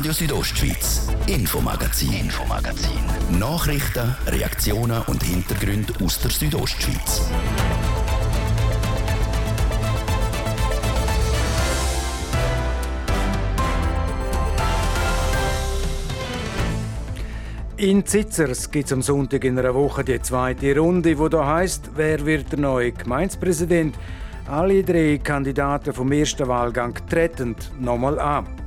Radio Südostschweiz, Infomagazin, Infomagazin. Nachrichten, Reaktionen und Hintergründe aus der Südostschweiz. In Zitzers gibt es am Sonntag in einer Woche die zweite Runde, wo da heißt, wer wird der neue Gemeindepräsident? Alle drei Kandidaten vom ersten Wahlgang treten nochmal an.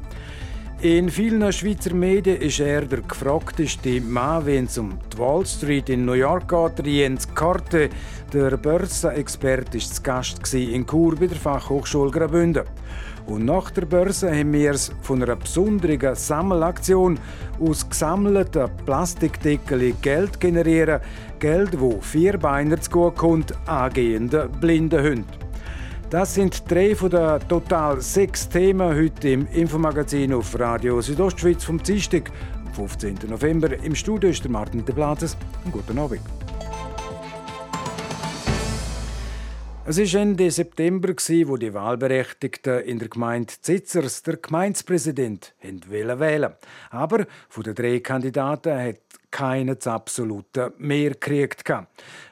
In vielen Schweizer Medien ist er der gefragteste Mann, wenn es um die Wall Street in New York geht. Jens Karte, der Börsenexperte, war zu Gast in Chur bei der Fachhochschule Graubünden. Und nach der Börse haben wir es von einer besonderen Sammelaktion aus gesammelten Plastikdeckeln Geld generieren. Geld, wo Vierbeiner zu gut kommt, angehenden blinden Hunden. Das sind drei von den total sechs Themen heute im Infomagazin auf Radio Südostschweiz vom Dienstag, am 15. November. Im Studio ist der Martin de Blases. Guten Abend. Es war Ende September, wo die Wahlberechtigten in der Gemeinde Zitzers der Gemeindepräsident wählen Aber von den drei Kandidaten hat keiner das absolute Mehr gekriegt.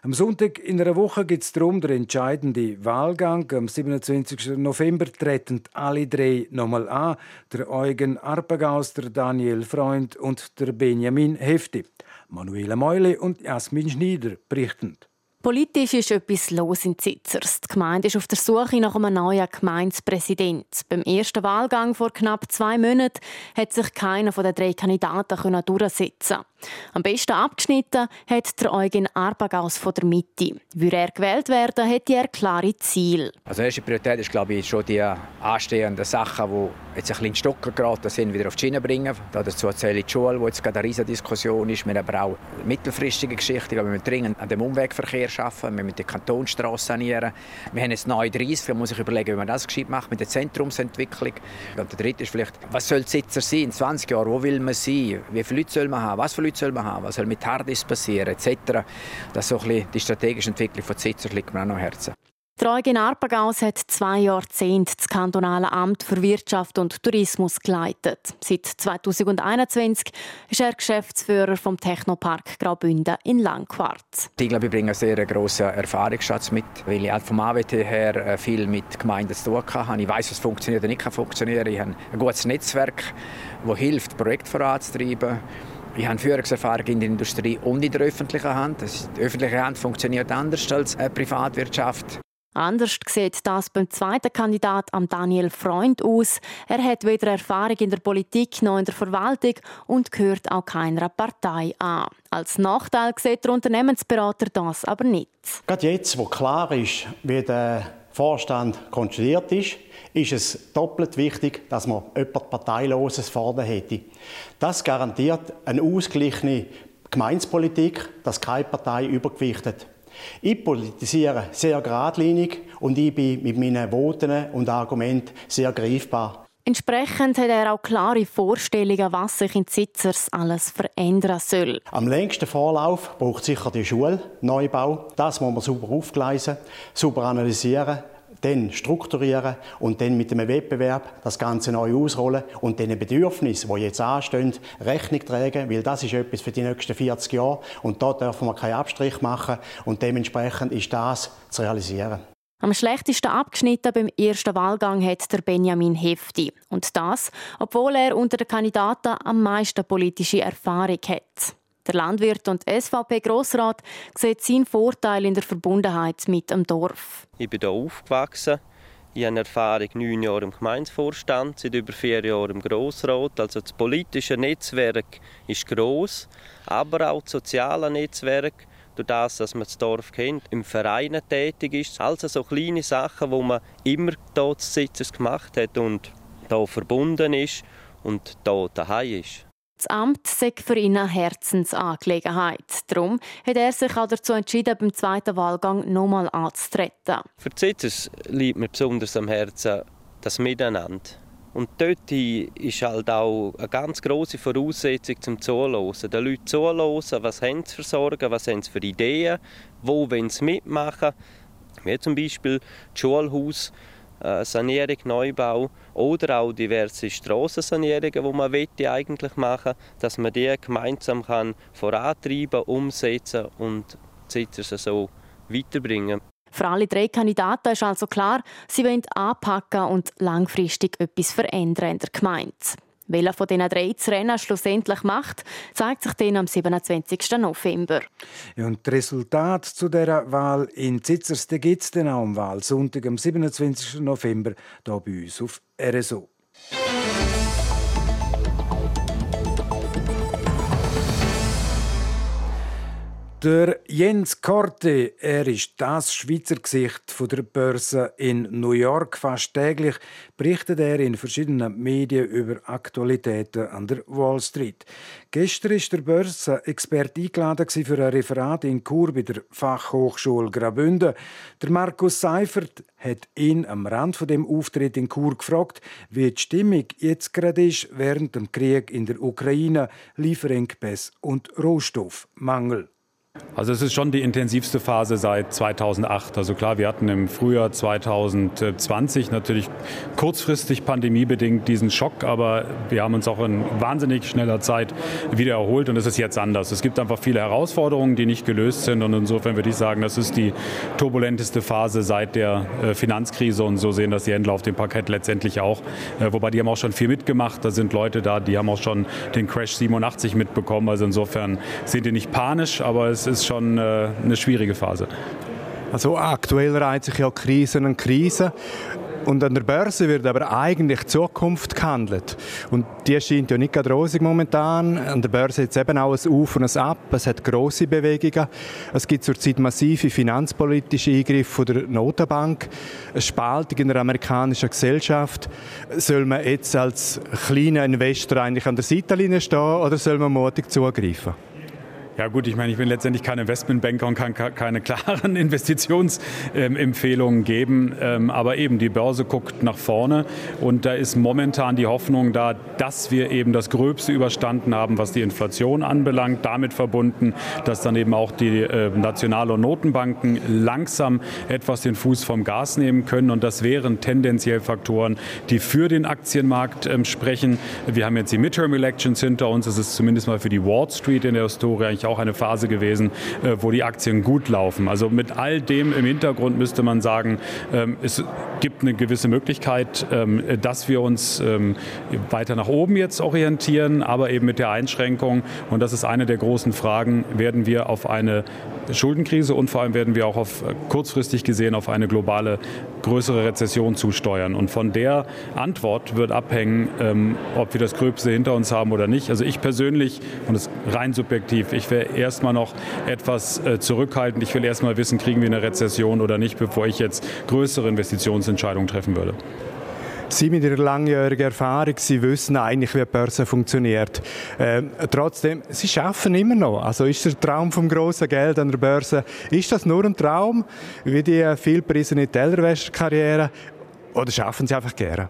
Am Sonntag in einer Woche geht es darum, der entscheidende Wahlgang. Am 27. November treten alle drei nochmal an. Der Eugen Arpagaus, der Daniel Freund und der Benjamin Hefti. Manuela Meule und Jasmin Schneider berichten. Politisch ist etwas los in Zitzers. Die Gemeinde ist auf der Suche nach einem neuen Gemeindepräsident. Beim ersten Wahlgang vor knapp zwei Monaten hat sich keiner von den drei Kandidaten durchsetzen am besten abgeschnitten hat der Eugen Arbagaus von der Mitte. Würde er gewählt werden, hätte er klare Ziele. Also erste Priorität ist glaube ich schon die anstehenden Sachen, die jetzt ein bisschen in Stocken geraten sind, wieder auf die Schiene bringen. Dazu zähle ich die Schule, wo jetzt gerade eine riesige Diskussion ist. Wir haben aber auch mittelfristige Geschichten. Wir müssen dringend an dem Umwegverkehr arbeiten. Wir müssen die Kantonsstraße sanieren. Wir haben jetzt neue 30. Da muss ich überlegen, wie man das gescheit macht mit der Zentrumsentwicklung. Und der dritte ist vielleicht, was soll Sitzer sein in 20 Jahren? Wo will man sein? Wie viele Leute soll man haben? Was für Leute soll man haben? Was soll mit Hardis passieren? Etc. Das so ein bisschen die strategische Entwicklung von Sitzer liegt mir auch noch am Herzen. Eugen Arpagaus hat zwei Jahrzehnte das kantonale Amt für Wirtschaft und Tourismus geleitet. Seit 2021 ist er Geschäftsführer vom Technopark Graubünden in Langquart. Ich glaube, ich bringe einen sehr grossen Erfahrungsschatz mit, weil ich vom AWT her äh, viel mit Gemeinden zu tun habe. Ich weiß, was funktioniert und nicht funktionieren kann. Ich habe ein gutes Netzwerk, das hilft, Projekte voranzutreiben. Ich habe Führungserfahrung in der Industrie und in der öffentlichen Hand. Die öffentliche Hand funktioniert anders als die Privatwirtschaft. Anders sieht das beim zweiten Kandidat am Daniel Freund aus. Er hat weder Erfahrung in der Politik noch in der Verwaltung und gehört auch keiner Partei an. Als Nachteil sieht der Unternehmensberater das aber nicht. Gerade jetzt, wo klar ist, wie der Vorstand konstruiert ist, ist es doppelt wichtig, dass man jemand Parteiloses vorne hätte. Das garantiert eine ausgeglichene Gemeinspolitik, dass keine Partei übergewichtet. Ich politisiere sehr geradlinig und ich bin mit meinen Voten und Argumenten sehr greifbar. Entsprechend hat er auch klare Vorstellungen, was sich in Zitzers alles verändern soll. Am längsten Vorlauf braucht sicher die Schule, Neubau. Das muss man sauber aufgleisen, sauber analysieren, dann strukturieren und dann mit einem Wettbewerb das Ganze neu ausrollen und den Bedürfnissen, die jetzt anstehen, Rechnung tragen, weil das ist etwas für die nächsten 40 Jahre und da dürfen wir keinen Abstrich machen und dementsprechend ist das zu realisieren. Am schlechtesten abgeschnitten beim ersten Wahlgang hat der Benjamin Hefti. Und das, obwohl er unter den Kandidaten am meisten politische Erfahrung hat. Der Landwirt und SVP-Grossrat sieht seinen Vorteil in der Verbundenheit mit dem Dorf. Ich bin hier aufgewachsen. Ich habe Erfahrung neun Jahre im Gemeindevorstand, seit über vier Jahren im Grossrat. Also das politische Netzwerk ist gross, aber auch das soziale Netzwerk, durch das, dass man das Dorf kennt, im Verein tätig ist. Also so kleine Sachen, wo man immer dort Sitzes gemacht hat und da verbunden ist und da daheim ist. Das Amt sei für ihn eine Herzensangelegenheit. Darum hat er sich auch dazu entschieden, beim zweiten Wahlgang nochmal anzutreten. Für die Sitzes liegt mir besonders am Herzen das Miteinander. Und dort ist halt auch eine ganz große Voraussetzung zum Zuhören. Den Leuten zuhören, was haben sie für Sorgen, was haben sie für Ideen, wo wollen sie mitmachen. Wie zum Beispiel das Schulhaus äh, Sanierung, Neubau oder auch diverse Strassensanierungen, die man eigentlich machen dass man die gemeinsam kann vorantreiben, umsetzen und die Sitzer so weiterbringen. Für alle drei Kandidaten ist also klar, sie wollen anpacken und langfristig etwas verändern in der Gemeinde. Welcher von diesen drei das Rennen schlussendlich macht, zeigt sich dann am 27. November. Und das Resultat zu dieser Wahl in Zitzers gibt es dann auch am Wahlsonntag, am 27. November, hier bei uns auf RSO. Der Jens Korte, er ist das Schweizer Gesicht der Börse in New York. Fast täglich berichtet er in verschiedenen Medien über Aktualitäten an der Wall Street. Gestern ist der Börsenexperte eingeladen für ein Referat in Chur bei der Fachhochschule Graubünden. Der Markus Seifert hat ihn am Rand von dem Auftritt in Chur gefragt, wie die Stimmung jetzt gerade ist während dem Krieg in der Ukraine, Lieferengpässe und Rohstoffmangel. Also es ist schon die intensivste Phase seit 2008. Also klar, wir hatten im Frühjahr 2020 natürlich kurzfristig pandemiebedingt diesen Schock, aber wir haben uns auch in wahnsinnig schneller Zeit wieder erholt und es ist jetzt anders. Es gibt einfach viele Herausforderungen, die nicht gelöst sind und insofern würde ich sagen, das ist die turbulenteste Phase seit der äh, Finanzkrise und so sehen das die Händler auf dem Parkett letztendlich auch. Äh, wobei die haben auch schon viel mitgemacht. Da sind Leute da, die haben auch schon den Crash 87 mitbekommen. Also insofern sind die nicht panisch, aber es ist schon äh, eine schwierige Phase. Also aktuell reiht sich ja Krisen an Krisen. Und an der Börse wird aber eigentlich Zukunft gehandelt. Und die scheint ja nicht gerade rosig momentan. An der Börse es eben auch ein Auf und ein Ab. Es hat grosse Bewegungen. Es gibt zurzeit massive finanzpolitische Eingriffe der Notenbank. Eine Spaltung in der amerikanischen Gesellschaft. Soll man jetzt als kleiner Investor eigentlich an der Seitenlinie stehen oder soll man mutig zugreifen? Ja gut, ich meine, ich bin letztendlich kein Investmentbanker und kann keine klaren Investitionsempfehlungen geben. Ähm, aber eben, die Börse guckt nach vorne und da ist momentan die Hoffnung da, dass wir eben das Gröbste überstanden haben, was die Inflation anbelangt. Damit verbunden, dass dann eben auch die äh, National- und Notenbanken langsam etwas den Fuß vom Gas nehmen können. Und das wären tendenziell Faktoren, die für den Aktienmarkt ähm, sprechen. Wir haben jetzt die Midterm Elections hinter uns. Es ist zumindest mal für die Wall Street in der Historie eigentlich auch eine Phase gewesen, äh, wo die Aktien gut laufen. Also mit all dem im Hintergrund müsste man sagen, ähm, es gibt eine gewisse Möglichkeit, ähm, dass wir uns ähm, weiter nach oben jetzt orientieren, aber eben mit der Einschränkung, und das ist eine der großen Fragen, werden wir auf eine Schuldenkrise und vor allem werden wir auch auf, äh, kurzfristig gesehen auf eine globale größere Rezession zusteuern. Und von der Antwort wird abhängen, ob wir das Gröbste hinter uns haben oder nicht. Also ich persönlich, und das ist rein subjektiv, ich wäre erstmal noch etwas äh, zurückhaltend. Ich will erstmal wissen, kriegen wir eine Rezession oder nicht, bevor ich jetzt größere Investitionsentscheidungen treffen würde. Sie mit Ihrer langjährigen Erfahrung, Sie wissen eigentlich, wie die Börse funktioniert. Äh, trotzdem, Sie schaffen immer noch. Also ist der Traum vom großen Geld an der Börse, ist das nur ein Traum, wie die vielprisene Tellerwäscherkarriere, oder schaffen Sie einfach gerne?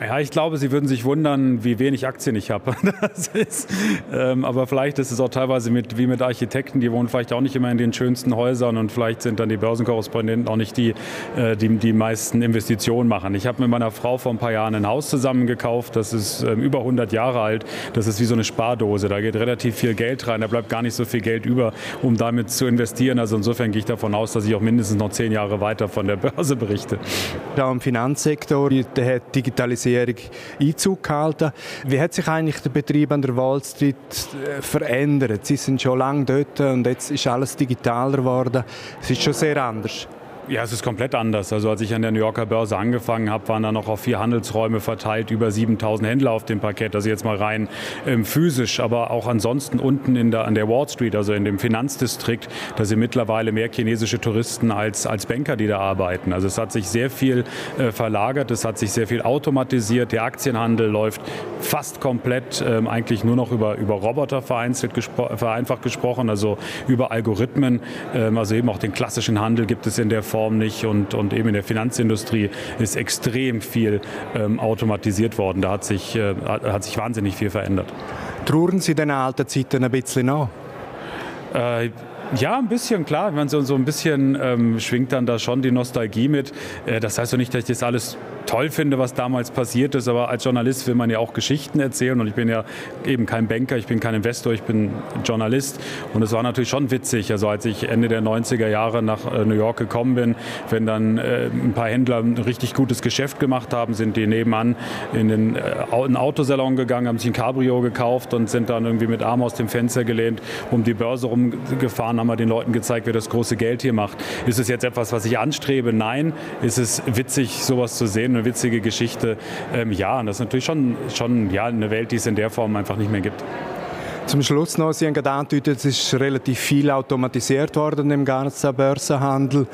Ja, ich glaube, Sie würden sich wundern, wie wenig Aktien ich habe. ähm, aber vielleicht ist es auch teilweise mit, wie mit Architekten, die wohnen vielleicht auch nicht immer in den schönsten Häusern und vielleicht sind dann die Börsenkorrespondenten auch nicht die, äh, die die meisten Investitionen machen. Ich habe mit meiner Frau vor ein paar Jahren ein Haus zusammen gekauft, das ist ähm, über 100 Jahre alt. Das ist wie so eine Spardose, da geht relativ viel Geld rein, da bleibt gar nicht so viel Geld über, um damit zu investieren. Also insofern gehe ich davon aus, dass ich auch mindestens noch zehn Jahre weiter von der Börse berichte. Ja, im Finanzsektor, der Digitalisierung Digitalisierung Einzug gehalten. Wie hat sich eigentlich der Betrieb an der Wall Street äh, verändert? Sie sind schon lange dort und jetzt ist alles digitaler geworden. Es ist schon sehr anders. Ja, es ist komplett anders. Also als ich an der New Yorker Börse angefangen habe, waren da noch auf vier Handelsräume verteilt über 7000 Händler auf dem Parkett. Also jetzt mal rein ähm, physisch, aber auch ansonsten unten in der, an der Wall Street, also in dem Finanzdistrikt, da sind mittlerweile mehr chinesische Touristen als, als Banker, die da arbeiten. Also es hat sich sehr viel äh, verlagert, es hat sich sehr viel automatisiert. Der Aktienhandel läuft fast komplett ähm, eigentlich nur noch über, über Roboter vereinzelt gespro vereinfacht gesprochen, also über Algorithmen. Ähm, also eben auch den klassischen Handel gibt es in der Form nicht und, und eben in der Finanzindustrie ist extrem viel ähm, automatisiert worden. Da hat sich, äh, hat sich wahnsinnig viel verändert. Trauern Sie den alten Zeiten ein bisschen nach? Äh, Ja, ein bisschen, klar. Man so, so ein bisschen ähm, schwingt dann da schon die Nostalgie mit. Äh, das heißt doch nicht, dass ich das alles toll finde, was damals passiert ist, aber als Journalist will man ja auch Geschichten erzählen und ich bin ja eben kein Banker, ich bin kein Investor, ich bin Journalist und es war natürlich schon witzig, also als ich Ende der 90er Jahre nach äh, New York gekommen bin, wenn dann äh, ein paar Händler ein richtig gutes Geschäft gemacht haben, sind die nebenan in den äh, Autosalon gegangen, haben sich ein Cabrio gekauft und sind dann irgendwie mit Arm aus dem Fenster gelehnt, um die Börse rumgefahren, wir den Leuten gezeigt, wer das große Geld hier macht. Ist es jetzt etwas, was ich anstrebe? Nein. Ist es witzig, sowas zu sehen? eine witzige Geschichte. Ähm, ja, und das ist natürlich schon, schon ja, eine Welt, die es in der Form einfach nicht mehr gibt. Zum Schluss noch, Sie haben gerade angedeutet, es ist relativ viel automatisiert worden im ganzen Börsenhandel.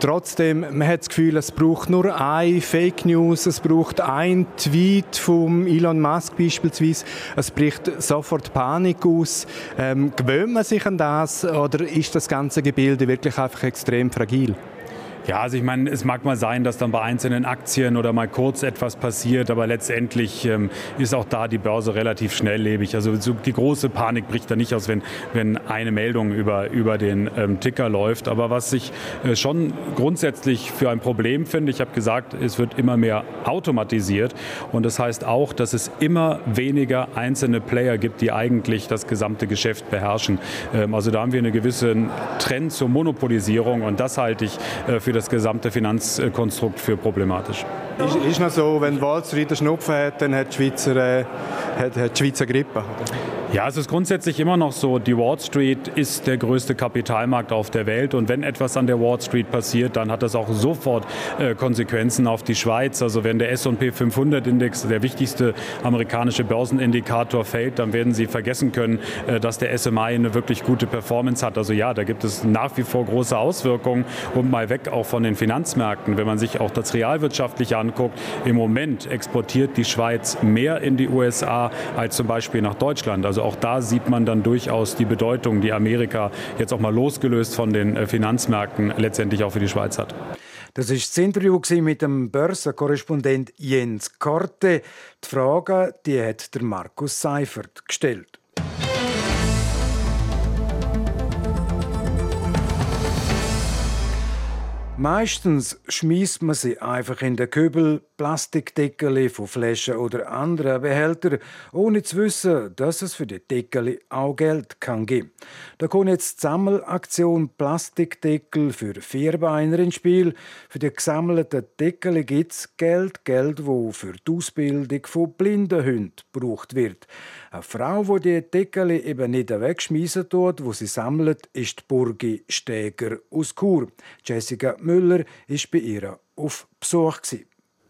Trotzdem, man hat das Gefühl, es braucht nur ein Fake News, es braucht ein Tweet vom Elon Musk beispielsweise, es bricht sofort Panik aus. Ähm, gewöhnt man sich an das oder ist das ganze Gebilde wirklich einfach extrem fragil? Ja, also ich meine, es mag mal sein, dass dann bei einzelnen Aktien oder mal kurz etwas passiert, aber letztendlich ähm, ist auch da die Börse relativ schnelllebig. Also so die große Panik bricht da nicht aus, wenn, wenn eine Meldung über, über den ähm, Ticker läuft. Aber was ich äh, schon grundsätzlich für ein Problem finde, ich habe gesagt, es wird immer mehr automatisiert und das heißt auch, dass es immer weniger einzelne Player gibt, die eigentlich das gesamte Geschäft beherrschen. Ähm, also da haben wir einen gewissen Trend zur Monopolisierung und das halte ich äh, für das gesamte Finanzkonstrukt für problematisch. Ist, ist noch so, wenn einen Schnupfen hat, dann hat die Schweizer, äh, hat, hat die Schweizer Grippe? Ja, es ist grundsätzlich immer noch so, die Wall Street ist der größte Kapitalmarkt auf der Welt und wenn etwas an der Wall Street passiert, dann hat das auch sofort äh, Konsequenzen auf die Schweiz. Also wenn der S&P 500 Index, der wichtigste amerikanische Börsenindikator fällt, dann werden Sie vergessen können, äh, dass der SMI eine wirklich gute Performance hat. Also ja, da gibt es nach wie vor große Auswirkungen und mal weg auch von den Finanzmärkten. Wenn man sich auch das realwirtschaftliche anguckt, im Moment exportiert die Schweiz mehr in die USA als zum Beispiel nach Deutschland. Also also auch da sieht man dann durchaus die Bedeutung, die Amerika jetzt auch mal losgelöst von den äh, Finanzmärkten letztendlich auch für die Schweiz hat. Das ist das Interview mit dem Börsenkorrespondent Jens Korte. Die Frage, die hat der Markus Seifert gestellt. Meistens schmeißt man sie einfach in den Kübel, Plastikdeckel von Flaschen oder anderen Behältern, ohne zu wissen, dass es für die Deckel auch Geld kann geben. Da kommt jetzt die Sammelaktion Plastikdeckel für Vierbeiner ins Spiel. Für die gesammelten Deckel gibt es Geld, Geld, wo für die Ausbildung von blinden Hunden gebraucht wird. Eine Frau, die die Deckel eben nicht wegschmeißen tut, wo sie sammelt, ist die Burgi Steger aus Chur. Jessica Müller war bei ihr auf Besuch.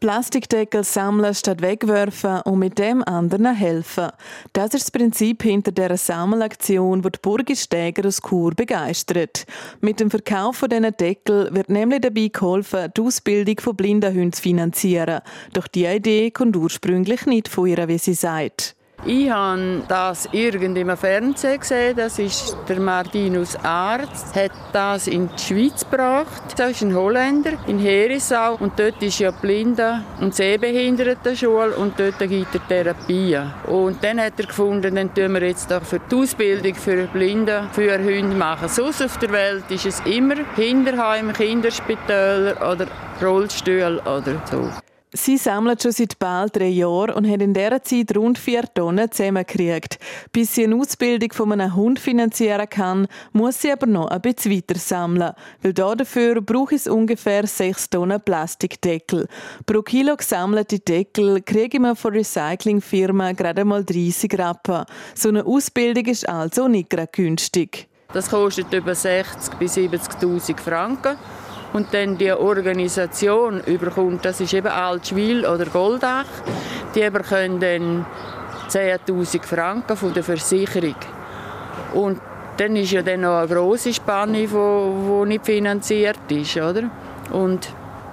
Plastikdeckel sammeln statt wegwerfen und mit dem anderen helfen. Das ist das Prinzip hinter der Sammelaktion, die die Burgistäger aus Chur begeistert. Mit dem Verkauf von diesen Deckel wird nämlich dabei geholfen, die Ausbildung von blinden Hunden zu finanzieren. Doch die Idee kommt ursprünglich nicht von ihr, wie sie sagt. Ich habe das irgendwie im Fernsehen gesehen. Das ist der Martinus Arzt, hat das in die Schweiz gebracht. Das ist ein Holländer in Herisau und dort ist ja Blinde- und Sehbehindertenschule und dort gibt er Therapien. Und dann hat er gefunden, dann tun wir jetzt auch für die Ausbildung für Blinde, für Hunde machen. Sonst auf der Welt ist es immer Kinderheim, Kinderspitäler oder Rollstühle oder so. Sie sammelt schon seit bald drei Jahren und hat in dieser Zeit rund vier Tonnen zusammengekriegt. Bis sie eine Ausbildung von einem Hund finanzieren kann, muss sie aber noch ein bisschen weiter sammeln. Weil dafür braucht es ungefähr sechs Tonnen Plastikdeckel. Pro Kilo gesammelte Deckel kriege man von Recyclingfirmen gerade mal 30 Rappen. So eine Ausbildung ist also nicht gerade günstig. Das kostet über 60.000 bis 70.000 Franken und dann die Organisation überkommt, das ist eben Altschwil oder Goldach, die bekommen dann 10'000 Franken von der Versicherung. Und dann ist ja dann noch eine grosse Spanne, die nicht finanziert ist, oder? Und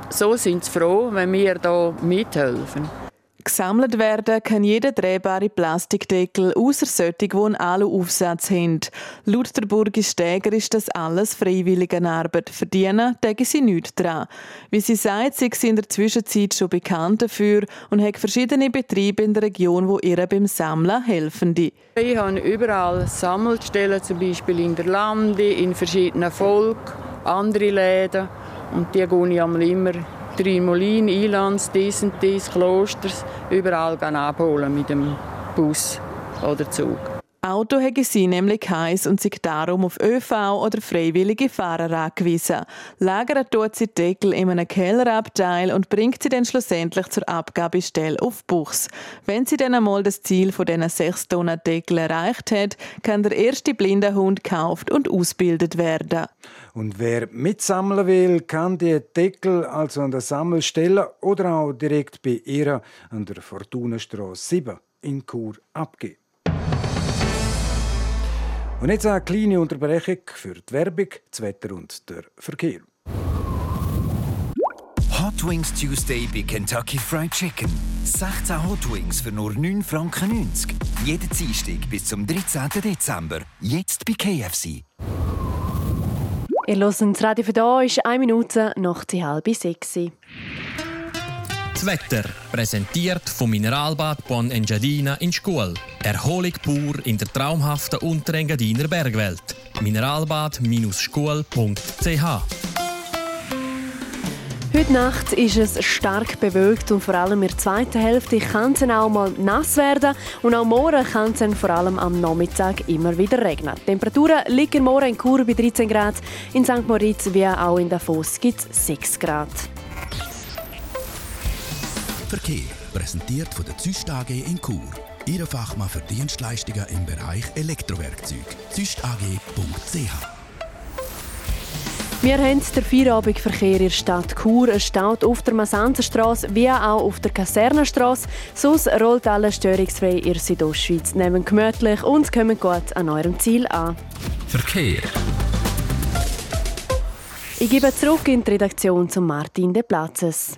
so sind sie froh, wenn wir da mithelfen. Gesammelt werden kann jeder drehbare Plastikdeckel, außer solche, die einen Aluaufsatz haben. Laut der Burgistäger ist das alles freiwillige Arbeit. Verdienen denken sie nichts dran. Wie sie sagt, sind sie in der Zwischenzeit schon bekannt dafür und haben verschiedene Betriebe in der Region, wo ihr beim Sammeln helfen. Ich habe überall Sammelstellen, zum Beispiel in der Lande, in verschiedenen Volk, andere Läden. Und die gehe ich immer Trimolin, Ilanz, dies und dies, Klosters, überall abholen mit dem Bus oder Zug. Auto hätte sie nämlich heiß und sich darum auf ÖV oder freiwillige Fahrer angewiesen. Lagert dort sie Deckel in einem Kellerabteil und bringt sie dann schlussendlich zur Abgabestelle auf Buchs. Wenn sie dann einmal das Ziel von diesen sechs Tonnen Deckel erreicht hat, kann der erste blinde Hund gekauft und ausgebildet werden. Und wer mitsammeln will, kann die Deckel also an der Sammelstelle oder auch direkt bei ihr an der Fortunenstraße 7 in Chur abgeben. Und jetzt eine kleine Unterbrechung für die Werbung, das Wetter und der Verkehr. Hot Wings Tuesday bei Kentucky Fried Chicken. 16 Hot Wings für nur 9,90 Franken. Jeden Dienstag bis zum 13. Dezember. Jetzt bei KFC. Ihr hört das Radio für da ist eine Minute nach die halbe sechs. Das Wetter, präsentiert vom Mineralbad Bon Engadina in Schkuhl. Erholung pur in der traumhaften Unterengadiner Bergwelt. Mineralbad-schkuhl.ch Heute Nacht ist es stark bewölkt und vor allem in der zweiten Hälfte kann es auch mal nass werden und auch morgen kann es vor allem am Nachmittag immer wieder regnen. Die Temperaturen liegen morgen in Chur bei 13 Grad, in St. Moritz wie auch in Davos gibt es 6 Grad. Verkehr präsentiert von der Züst AG in Chur. Ihre Fachmann für Dienstleistungen im Bereich Elektrowerkzeug. züstag.ch wir haben den Feierabendverkehr in der Stadt Chur. Es staut auf der Masanzerstraße wie auch auf der Kasernenstraße. Sonst rollt alles störungsfrei in der Südostschweiz. Nehmen gemütlich und kommen gut an eurem Ziel an. Verkehr. Ich gebe zurück in die Redaktion zu Martin De Platzes.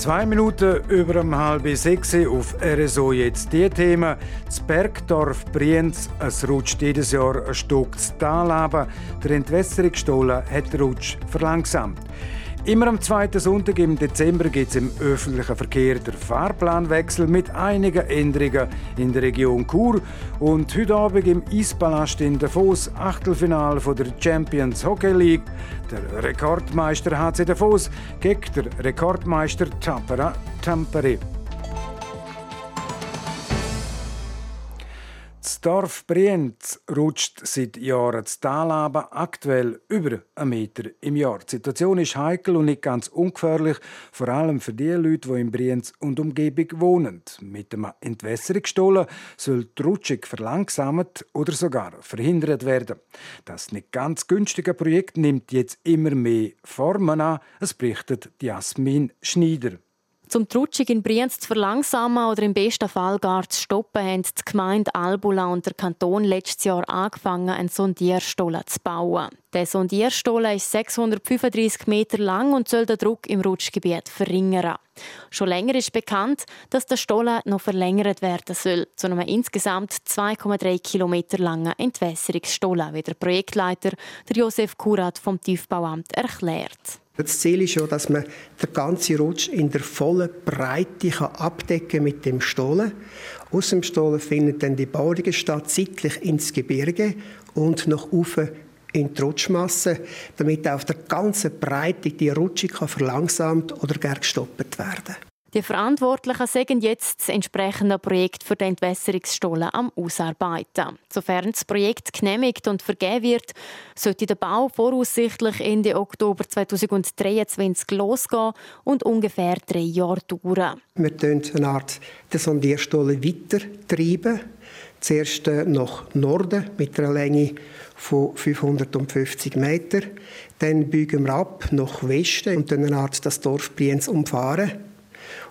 Zwei Minuten über um halb sechs auf RSO jetzt die Themen. Das Bergdorf Brienz, es rutscht jedes Jahr ein Stück zu Tal Der Entwässerungsstollen hat den Rutsch verlangsamt. Immer am zweiten Sonntag im Dezember gibt es im öffentlichen Verkehr der Fahrplanwechsel mit einigen Änderungen in der Region Chur. Und heute Abend im Eispalast in Davos Achtelfinale der Champions Hockey League. Der Rekordmeister HC Davos gegen den Rekordmeister Tampere. Tampere. Das Dorf Brienz rutscht seit Jahren das Tal aktuell über einen Meter im Jahr. Die Situation ist heikel und nicht ganz ungefährlich, vor allem für die Leute, die in Brienz und Umgebung wohnen. Mit dem Entwässerungsstollen soll die Rutschung verlangsamt oder sogar verhindert werden. Das nicht ganz günstige Projekt nimmt jetzt immer mehr Formen an, es berichtet Jasmin Schneider. Um die Rutschung in Brienz zu verlangsamen oder im besten Fall gar zu stoppen, haben die Gemeinde Albula und der Kanton letztes Jahr angefangen, einen Sondierstollen zu bauen. Der Sondierstollen ist 635 Meter lang und soll den Druck im Rutschgebiet verringern. Schon länger ist bekannt, dass der Stollen noch verlängert werden soll, zu einem insgesamt 2,3 Kilometer langen Entwässerungsstollen, wie der Projektleiter der Josef Kurat vom Tiefbauamt erklärt. Das Ziel ist ja, dass man den ganzen Rutsch in der vollen Breite kann abdecken mit dem Stollen. Aus dem Stollen findet dann die Bauung statt, seitlich ins Gebirge und nach oben in die Rutschmasse, damit auf der ganzen Breite die Rutschung verlangsamt oder gar gestoppt werden kann. Die Verantwortlichen sagen jetzt das entsprechende Projekt für den Entwässerungsstollen am Ausarbeiten. Sofern das Projekt genehmigt und vergeben wird, sollte der Bau voraussichtlich Ende Oktober 2023 losgehen und ungefähr drei Jahre dauern. Wir treiben eine Art der Sondierstollen weiter treiben. Zuerst nach Norden mit einer Länge von 550 Metern. Dann biegen wir ab nach Westen und dann eine Art das Dorf Brienz umfahren.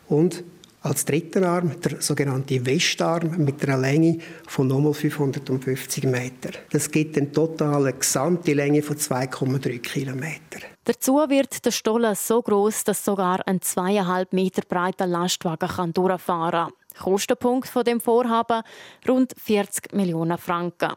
Und als dritten Arm der sogenannte Westarm mit einer Länge von nochmal 550 Metern. Das gibt eine totale gesamte Länge von 2,3 Kilometern. Dazu wird der Stollen so groß, dass sogar ein zweieinhalb Meter breiter Lastwagen durchfahren kann. Kostenpunkt von dem Vorhaben rund 40 Millionen Franken.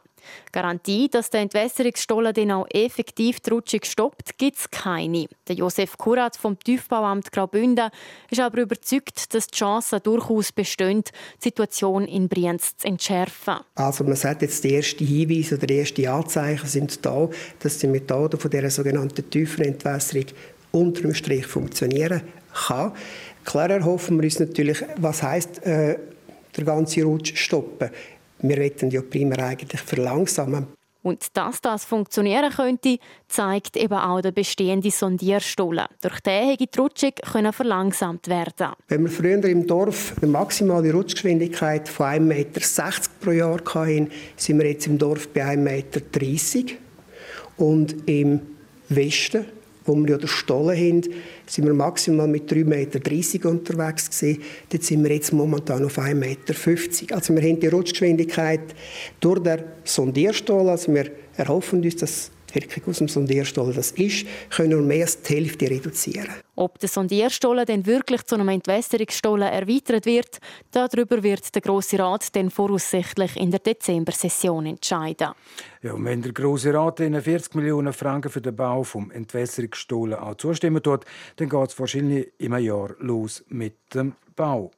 Garantie, dass der Entwässerungsstollen dann auch effektiv die Rutschung stoppt, gibt es keine. Der Josef Kurat vom Tiefbauamt Graubünden ist aber überzeugt, dass die Chancen durchaus bestehen, die Situation in Brienz zu entschärfen. Also man sagt jetzt, die ersten Hinweise oder die ersten Anzeichen sind da, dass die Methode von dieser sogenannten tiefen Entwässerung unter dem Strich funktionieren kann. Klar erhoffen wir uns natürlich, was heißt äh, der ganze Rutsch stoppen. Wir wollen ja primär eigentlich verlangsamen. Und dass das funktionieren könnte, zeigt eben auch der bestehende Sondierstollen. Durch den hätte die Rutschung können verlangsamt werden Wenn wir früher im Dorf eine maximale Rutschgeschwindigkeit von 1,60 Meter pro Jahr hatten, sind wir jetzt im Dorf bei 1,30 Meter. Und im Westen wo wir ja den Stollen haben, sind wir maximal mit 3,30 Meter unterwegs gewesen. Dort sind wir jetzt momentan auf 1,50 Meter. Also wir haben die Rutschgeschwindigkeit durch den Sondierstollen, also wir erhoffen uns, dass die Wirkung aus dem Sondierstollen das ist, können wir mehr als die Hälfte reduzieren. Ob der Sondierstollen denn wirklich zu einem Entwässerungsstollen erweitert wird, darüber wird der Grosse Rat dann voraussichtlich in der Dezember-Session entscheiden. Ja, und wenn der Grosse Rat den 40 Millionen Franken für den Bau vom Entwässerungsstollen auch zustimmen tut, dann geht es wahrscheinlich im Jahr los mit dem Bau.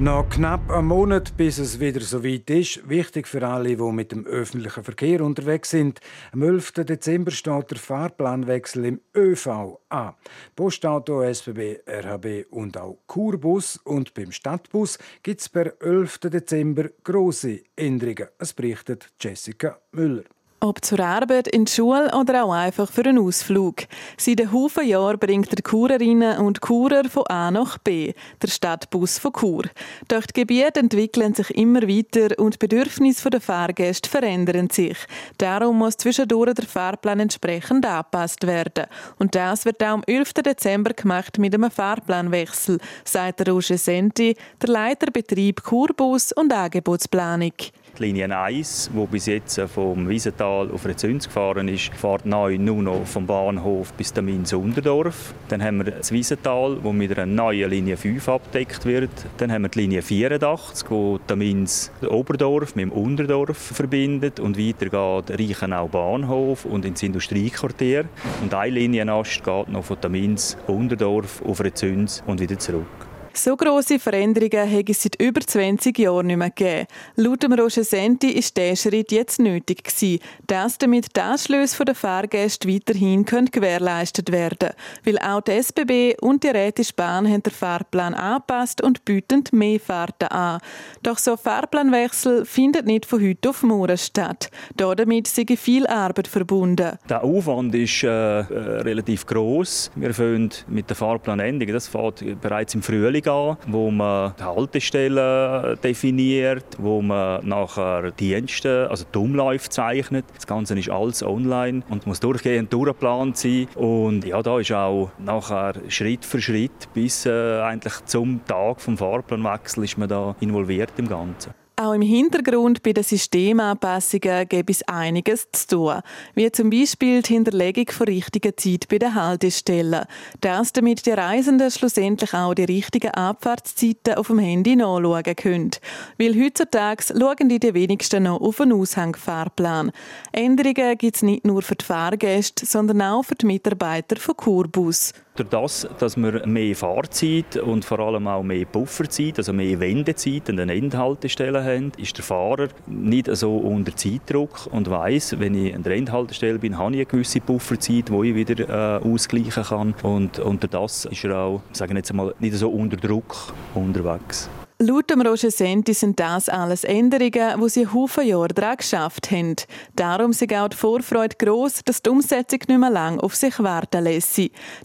Noch knapp einen Monat, bis es wieder so weit ist. Wichtig für alle, die mit dem öffentlichen Verkehr unterwegs sind. Am 11. Dezember steht der Fahrplanwechsel im ÖV an. Postauto, SBB, RHB und auch Kurbus. Und beim Stadtbus gibt es per 11. Dezember große Änderungen. Es berichtet Jessica Müller. Ob zur Arbeit, in die Schule oder auch einfach für einen Ausflug. Seit einem Haufen Jahren bringt der Kurerinnen und Kurer von A nach B, der Stadtbus von Chur. Doch die Gebiete entwickeln sich immer weiter und die Bedürfnisse der Fahrgäste verändern sich. Darum muss zwischendurch der Fahrplan entsprechend angepasst werden. Und das wird auch am 11. Dezember gemacht mit einem Fahrplanwechsel, sagt Roger Senti, der Leiter Betrieb Kurbus und Angebotsplanung. Die Linie 1, die bis jetzt vom Wiesental auf Rezüns gefahren ist, fährt neu nur noch vom Bahnhof bis Tamins Unterdorf. Dann haben wir das Wiesental, das mit einer neuen Linie 5 abdeckt wird. Dann haben wir die Linie 84, die Tamins Oberdorf mit dem Unterdorf verbindet und weiter geht Reichenau Bahnhof und ins Industriequartier. Und eine Linienast geht noch von Tamins Unterdorf auf Rezüns und wieder zurück. So grosse Veränderungen hätte es seit über 20 Jahren nicht mehr gegeben. Laut dem Roger Senti ist dieser Schritt jetzt nötig gewesen, dass damit die Anschlüsse der Fahrgäste weiterhin gewährleistet werden können. Weil auch die SBB und die Rätische Bahn haben den Fahrplan angepasst und bieten mehr Fahrten an. Doch so ein Fahrplanwechsel findet nicht von heute auf morgen statt. Damit sei viel Arbeit verbunden. Der Aufwand ist äh, äh relativ groß. Wir fangen mit der Fahrplanänderung. Das fängt bereits im Frühling an, wo man die Haltestellen definiert, wo man nachher Dienste, also die Umläufe zeichnet. Das Ganze ist alles online und muss durchgehend durchgeplant sein. Und ja, da ist auch nachher Schritt für Schritt bis äh, eigentlich zum Tag vom Fahrplanwechsel ist man da involviert im Ganzen. Auch im Hintergrund bei den Systemanpassungen gibt es einiges zu tun, wie zum Beispiel die Hinterlegung von richtiger Zeit bei den Haltestellen. Das, damit die Reisenden schlussendlich auch die richtigen Abfahrtszeiten auf dem Handy nachschauen können. Weil heutzutage schauen die, die wenigsten noch auf einen Aushangfahrplan. Änderungen gibt es nicht nur für die Fahrgäste, sondern auch für die Mitarbeiter von Kurbus. Durch das, dass wir mehr Fahrzeit und vor allem auch mehr Pufferzeit, also mehr Wendezeit an den Endhaltestellen haben, ist der Fahrer nicht so unter Zeitdruck und weiß, wenn ich an der Endhaltestelle bin, habe ich eine gewisse Pufferzeit, wo ich wieder äh, ausgleichen kann. Und unter das ist er auch, sagen jetzt mal, nicht so unter Druck unterwegs. Laut dem Roger Senti sind das alles Änderungen, die sie Haufen Jahre daran geschafft haben. Darum ist auch die Vorfreude gross, dass die Umsetzung nicht mehr lang auf sich warten lässt.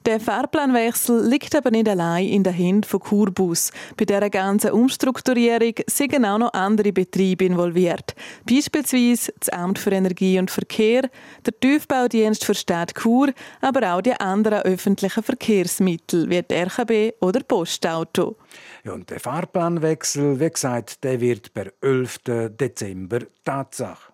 Der Fahrplanwechsel liegt aber nicht allein in den Händen von Kurbus. Bei dieser ganzen Umstrukturierung sind auch noch andere Betriebe involviert. Beispielsweise das Amt für Energie und Verkehr, der Tiefbaudienst für Stadt Chur, aber auch die anderen öffentlichen Verkehrsmittel wie die RKB oder Postauto. Und der Fahrplanwechsel, wie gesagt, der wird per 11. Dezember Tatsache.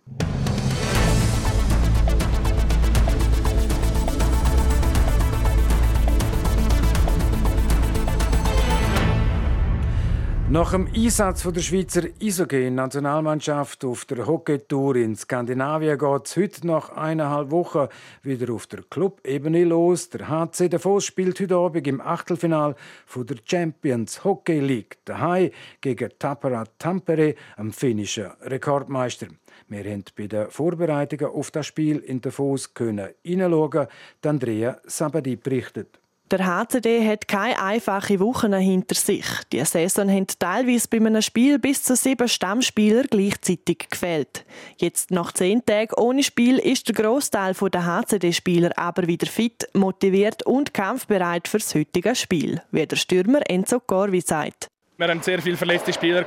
Nach dem Einsatz der Schweizer Eishockey-Nationalmannschaft auf der Hockeytour in Skandinavien geht es heute nach eineinhalb Wochen wieder auf der Clubebene los. Der HC Davos spielt heute Abend im Achtelfinal der Champions Hockey League daheim gegen Tappara Tampere, am finnischen Rekordmeister. Wir haben bei den Vorbereitungen auf das Spiel in Davos können hineinschauen. Andrea Sabadi berichtet. Der HCD hat keine einfache Wochen hinter sich. Die Saison haben teilweise bei einem Spiel bis zu sieben Stammspieler gleichzeitig gefehlt. Jetzt nach zehn Tagen ohne Spiel ist der Großteil der HCD-Spieler aber wieder fit, motiviert und kampfbereit für das heutige Spiel, wie der Stürmer Enzo Corvi sagt. Wir haben sehr viele verletzte Spieler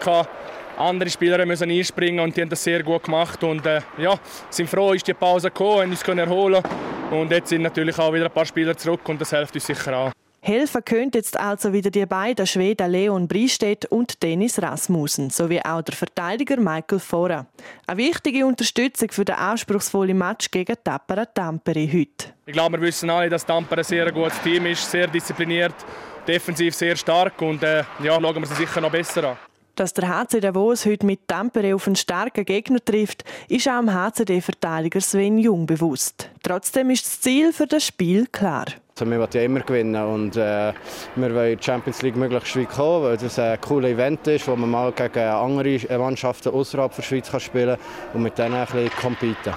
andere Spieler müssen einspringen und die haben das sehr gut gemacht und äh, ja, sind froh, ist die Pause gekommen, haben uns können erholen und jetzt sind natürlich auch wieder ein paar Spieler zurück und das hilft uns sicher auch. Helfen können jetzt also wieder die beiden Schweden Leon Bristedt und Dennis Rasmussen, sowie auch der Verteidiger Michael Fora. Eine wichtige Unterstützung für den anspruchsvollen Match gegen Tappara Tampere heute. Ich glaube, wir wissen alle, dass Tampere ein sehr gutes Team ist, sehr diszipliniert, defensiv sehr stark und äh, ja, schauen wir sie sicher noch besser an. Dass der HC Davos heute mit Tampere auf einen starken Gegner trifft, ist auch dem HCD-Verteidiger Sven Jung bewusst. Trotzdem ist das Ziel für das Spiel klar. Also wir wollen ja immer gewinnen und äh, wir wollen die Champions League möglichst weit kommen, weil das ein cooles Event ist, wo man mal gegen andere Mannschaften außerhalb der Schweiz kann spielen kann und mit denen ein bisschen competen.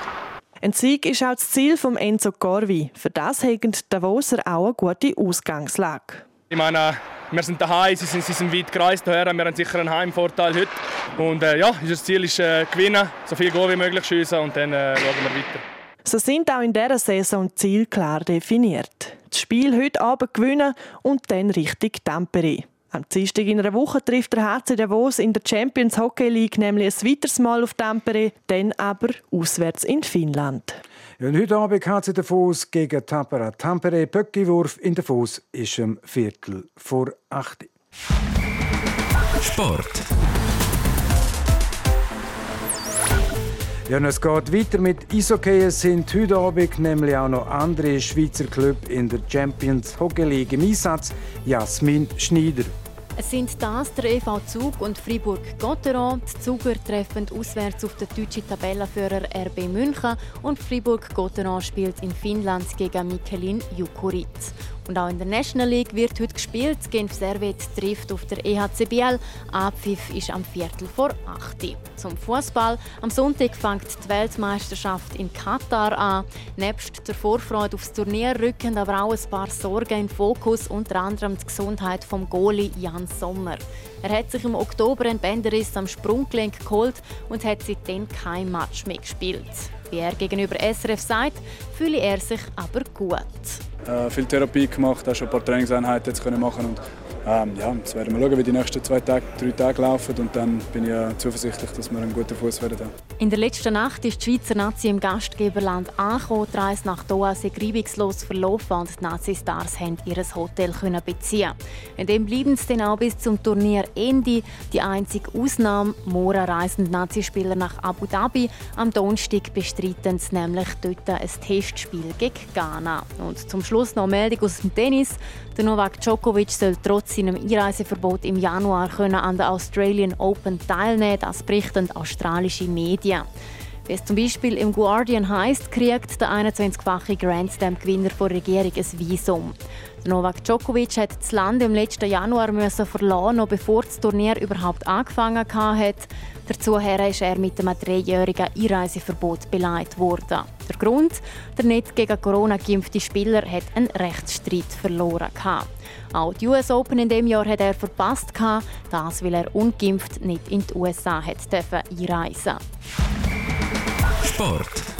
Ein Sieg ist auch das Ziel von Enzo Corvi. Für das haben Davoser auch eine gute Ausgangslage. Ich meine, wir sind daheim, sie sind, sie sind weit gereist daher, wir haben sicher einen Heimvorteil heute. Und äh, ja, das Ziel ist äh, gewinnen, so viel Goal wie möglich schiessen und dann äh, schauen wir weiter. So sind auch in dieser Saison Ziel klar definiert. Das Spiel heute Abend gewinnen und dann richtig Tampere. Am Dienstag in einer Woche trifft der HC Davos in der Champions Hockey League nämlich ein weiteres Mal auf Tampere, dann aber auswärts in Finnland. Und heute Abend sie Davos gegen Tampere. Tampere Böckiwurf in Davos ist um Viertel vor acht. Sport. Ja, und es geht weiter mit Eishockey. Es sind heute Abend nämlich auch noch andere Schweizer Clubs in der Champions Hockey League im Einsatz. Jasmin Schneider. Es sind das der EV Zug und Fribourg-Gotteron. Die Zuger treffen auswärts auf den deutschen Tabellenführer RB München und Fribourg-Gotteron spielt in Finnland gegen Mikelin Jukurit. Und auch in der National League wird heute gespielt. Genf Servet trifft auf der EHCBL. Abpfiff ist am Viertel vor 8 Zum Fußball. Am Sonntag fängt die Weltmeisterschaft in Katar an. Nebst der Vorfreude aufs Turnier rücken aber auch ein paar Sorgen den Fokus, unter anderem die Gesundheit vom Goalie Jan Sommer. Er hat sich im Oktober einen Bänderriss am Sprunggelenk geholt und hat seitdem kein Match mehr gespielt. Wie er gegenüber SRF sagt, fühle er sich aber gut. Äh, viel Therapie gemacht, auch schon ein paar Trainingseinheiten jetzt können machen und ähm, ja, jetzt werden wir schauen, wie die nächsten zwei Tage, drei Tage laufen und dann bin ich äh, zuversichtlich, dass wir einen guten Fuß werden haben. In der letzten Nacht ist die Schweizer Nazi im Gastgeberland angekommen. Die Reise nach Doha sei reibungslos verlaufen und die Nazi-Stars konnten ihr Hotel beziehen. In dem bleiben sie dann auch bis zum Turnierende. Die einzige Ausnahme, Mora reisen Nazi-Spieler nach Abu Dhabi. Am Donnerstag bestreiten sie nämlich dort ein Testspiel gegen Ghana. Und zum Schluss noch eine Meldung aus dem Tennis. Der Novak Djokovic soll trotz seinem Einreiseverbot im Januar können an der Australian Open teilnehmen. Das berichten australische Medien. Wie es zum Beispiel im Guardian heißt, kriegt der 21-fache Grand Slam-Gewinner der Regierung ein Visum. Novak Djokovic hat das Land im letzten Januar müssen verlassen, noch bevor das Turnier überhaupt angefangen hat. Dazu ist er mit einem dreijährigen Einreiseverbot beleidigt worden. Der Grund? Der nicht gegen Corona geimpfte Spieler hat einen Rechtsstreit verloren. Auch die US Open in dem Jahr hat er verpasst, das weil er ungeimpft nicht in die USA hat einreisen Sport.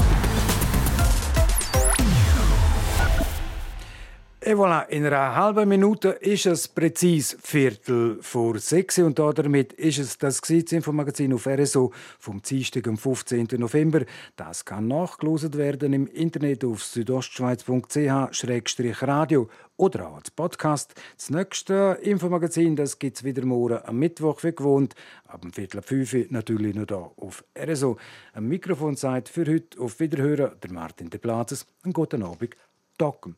Et voilà, in einer halben Minute ist es präzise Viertel vor sechs und damit ist es das Infomagazin auf RSO vom Dienstag, am 15. November. Das kann nachgelost werden im Internet auf südostschweiz.ch-radio oder auch als Podcast. Das nächste Infomagazin gibt es wieder morgen am Mittwoch, wie gewohnt, ab dem Viertel ab fünf natürlich noch hier auf RSO. Ein Mikrofon sagt für heute auf Wiederhören der Martin de Plazes. Einen guten Abend. Docken.